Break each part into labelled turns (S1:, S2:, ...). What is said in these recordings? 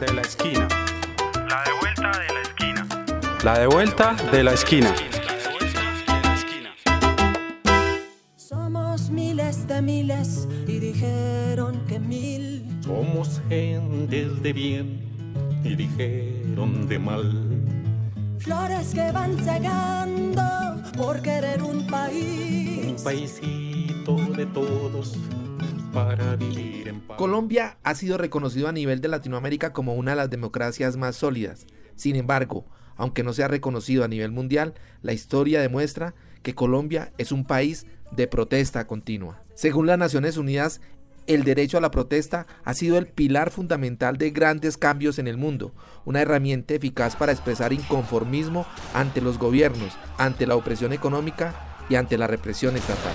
S1: de la esquina.
S2: La de vuelta de la esquina.
S1: La de vuelta de la esquina.
S3: Somos miles de miles y dijeron que mil.
S4: Somos gentes de bien y dijeron de mal.
S3: Flores que van cegando por querer un país.
S4: Un paisito de todos para vivir en paz.
S5: Colombia ha sido reconocido a nivel de Latinoamérica como una de las democracias más sólidas. Sin embargo, aunque no sea reconocido a nivel mundial, la historia demuestra que Colombia es un país de protesta continua. Según las Naciones Unidas, el derecho a la protesta ha sido el pilar fundamental de grandes cambios en el mundo, una herramienta eficaz para expresar inconformismo ante los gobiernos, ante la opresión económica y ante la represión estatal.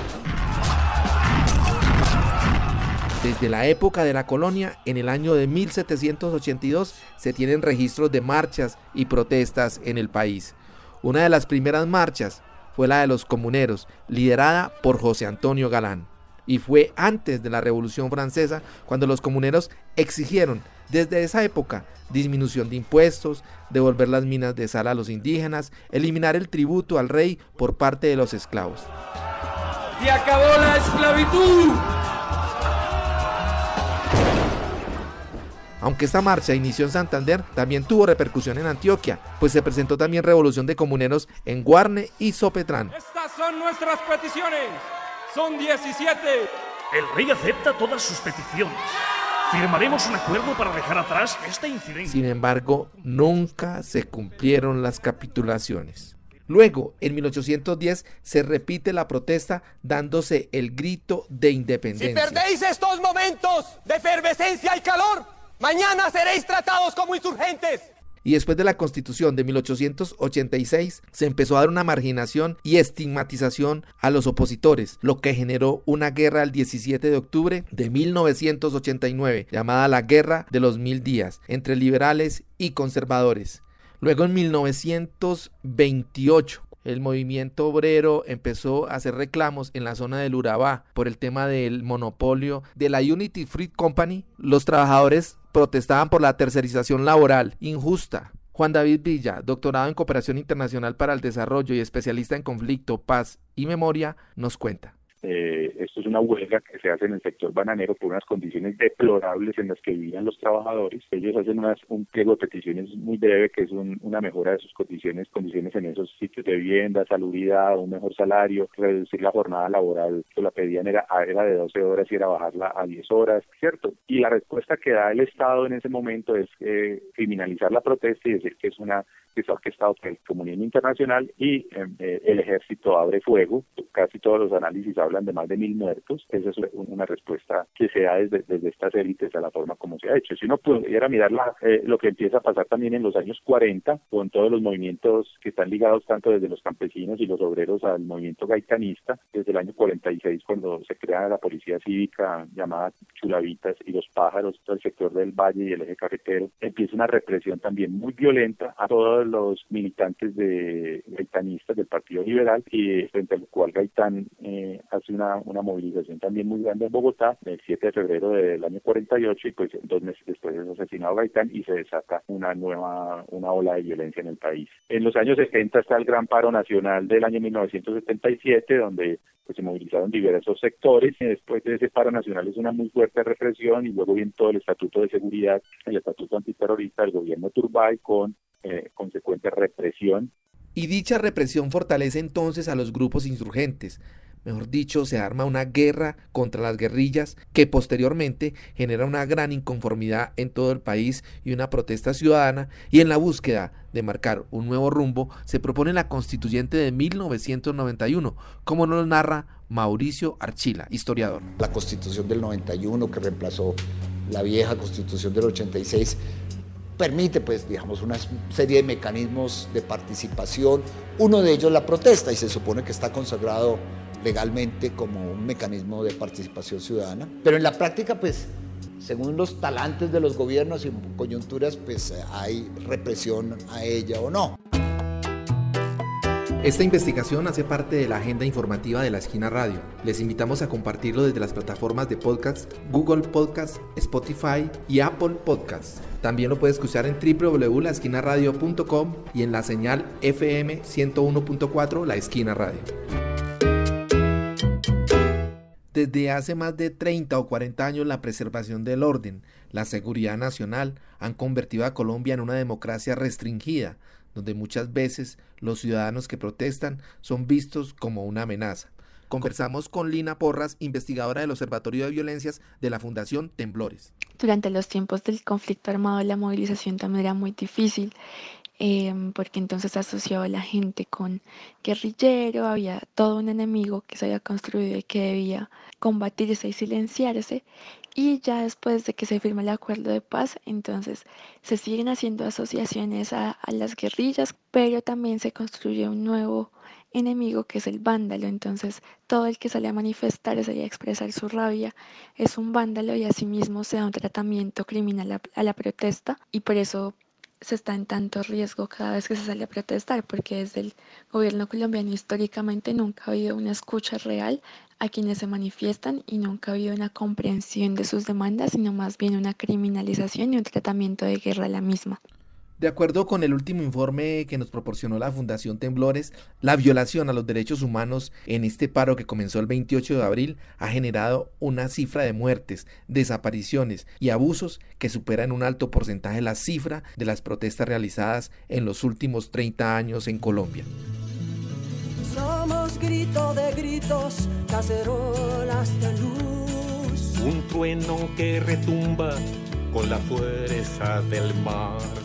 S5: Desde la época de la colonia, en el año de 1782, se tienen registros de marchas y protestas en el país. Una de las primeras marchas fue la de los comuneros, liderada por José Antonio Galán. Y fue antes de la Revolución Francesa cuando los comuneros exigieron desde esa época disminución de impuestos, devolver las minas de sal a los indígenas, eliminar el tributo al rey por parte de los esclavos.
S6: ¡Y acabó la esclavitud!
S5: Aunque esta marcha inició en Santander, también tuvo repercusión en Antioquia, pues se presentó también revolución de comuneros en Guarne y Sopetrán.
S6: Estas son nuestras peticiones. Son 17.
S7: El rey acepta todas sus peticiones. Firmaremos un acuerdo para dejar atrás este incidente.
S5: Sin embargo, nunca se cumplieron las capitulaciones. Luego, en 1810, se repite la protesta dándose el grito de independencia.
S8: Si perdéis estos momentos de efervescencia y calor, mañana seréis tratados como insurgentes.
S5: Y después de la constitución de 1886 se empezó a dar una marginación y estigmatización a los opositores, lo que generó una guerra el 17 de octubre de 1989, llamada la Guerra de los Mil Días, entre liberales y conservadores. Luego en 1928 el movimiento obrero empezó a hacer reclamos en la zona del Urabá por el tema del monopolio de la Unity Fruit Company. Los trabajadores protestaban por la tercerización laboral injusta. Juan David Villa, doctorado en Cooperación Internacional para el Desarrollo y especialista en conflicto, paz y memoria, nos cuenta.
S9: Eh, esto es una huelga que se hace en el sector bananero por unas condiciones deplorables en las que vivían los trabajadores. Ellos hacen unas, un pliego de peticiones muy breve que es una mejora de sus condiciones, condiciones en esos sitios de vivienda, salubridad, un mejor salario, reducir la jornada laboral que la pedían era, era de 12 horas y era bajarla a 10 horas, ¿cierto? Y la respuesta que da el Estado en ese momento es eh, criminalizar la protesta y decir que es una que está orquestado por el comunismo internacional y em, eh, el ejército abre fuego. Casi todos los análisis hablan de más de mil muertos. Esa es una respuesta que se da desde, desde estas élites a la forma como se ha hecho. Si uno pudiera mirar la, eh, lo que empieza a pasar también en los años 40, con todos los movimientos que están ligados tanto desde los campesinos y los obreros al movimiento gaitanista, desde el año 46 cuando se crea la policía cívica llamada Chulavitas y los pájaros, todo el sector del valle y el eje carretero, empieza una represión también muy violenta a todos los militantes de gaitanistas del Partido Liberal y frente al cual Gaitán eh, hace una, una movilización también muy grande en Bogotá el 7 de febrero del año 48 y pues dos meses después es asesinado Gaitán y se desata una nueva una ola de violencia en el país. En los años 70 está el gran paro nacional del año 1977 donde pues se movilizaron diversos sectores y después de ese paro nacional es una muy fuerte represión y luego viene todo el estatuto de seguridad, el estatuto antiterrorista del gobierno Turbay con eh, consecuente represión.
S5: Y dicha represión fortalece entonces a los grupos insurgentes. Mejor dicho, se arma una guerra contra las guerrillas que posteriormente genera una gran inconformidad en todo el país y una protesta ciudadana y en la búsqueda de marcar un nuevo rumbo se propone la constituyente de 1991, como nos narra Mauricio Archila, historiador.
S10: La constitución del 91 que reemplazó la vieja constitución del 86 permite, pues, digamos, una serie de mecanismos de participación. Uno de ellos la protesta y se supone que está consagrado legalmente como un mecanismo de participación ciudadana. Pero en la práctica, pues, según los talantes de los gobiernos y coyunturas, pues hay represión a ella o no.
S5: Esta investigación hace parte de la agenda informativa de la Esquina Radio. Les invitamos a compartirlo desde las plataformas de podcast Google Podcast, Spotify y Apple Podcast. También lo puede escuchar en www.laesquinaradio.com y en la señal FM 101.4 La Esquina Radio. Desde hace más de 30 o 40 años la preservación del orden, la seguridad nacional han convertido a Colombia en una democracia restringida, donde muchas veces los ciudadanos que protestan son vistos como una amenaza. Conversamos con Lina Porras, investigadora del Observatorio de Violencias de la Fundación Temblores.
S11: Durante los tiempos del conflicto armado la movilización también era muy difícil Em, porque entonces asociaba a la gente con guerrillero, había todo un enemigo que se había construido y que debía combatirse y silenciarse. Y ya después de que se firma el acuerdo de paz, entonces se siguen haciendo asociaciones a, las guerrillas, pero también se construye un nuevo enemigo que es el vándalo. Entonces, todo el que sale a manifestarse y a expresar su rabia es un vándalo y asimismo se da un tratamiento criminal a, a la protesta y por eso se está en tanto riesgo cada vez que se sale a protestar, porque desde el gobierno colombiano históricamente nunca ha habido una escucha real a quienes se manifiestan y nunca ha habido una comprensión de sus demandas, sino más bien una criminalización y un tratamiento de guerra a la misma.
S5: De acuerdo con el último informe que nos proporcionó la Fundación Temblores, la violación a los derechos humanos en este paro que comenzó el 28 de abril ha generado una cifra de muertes, desapariciones y abusos que supera en un alto porcentaje la cifra de las protestas realizadas en los últimos 30 años en Colombia.
S3: Somos grito de gritos, cacerolas de luz.
S4: Un trueno que retumba con la fuerza del mar.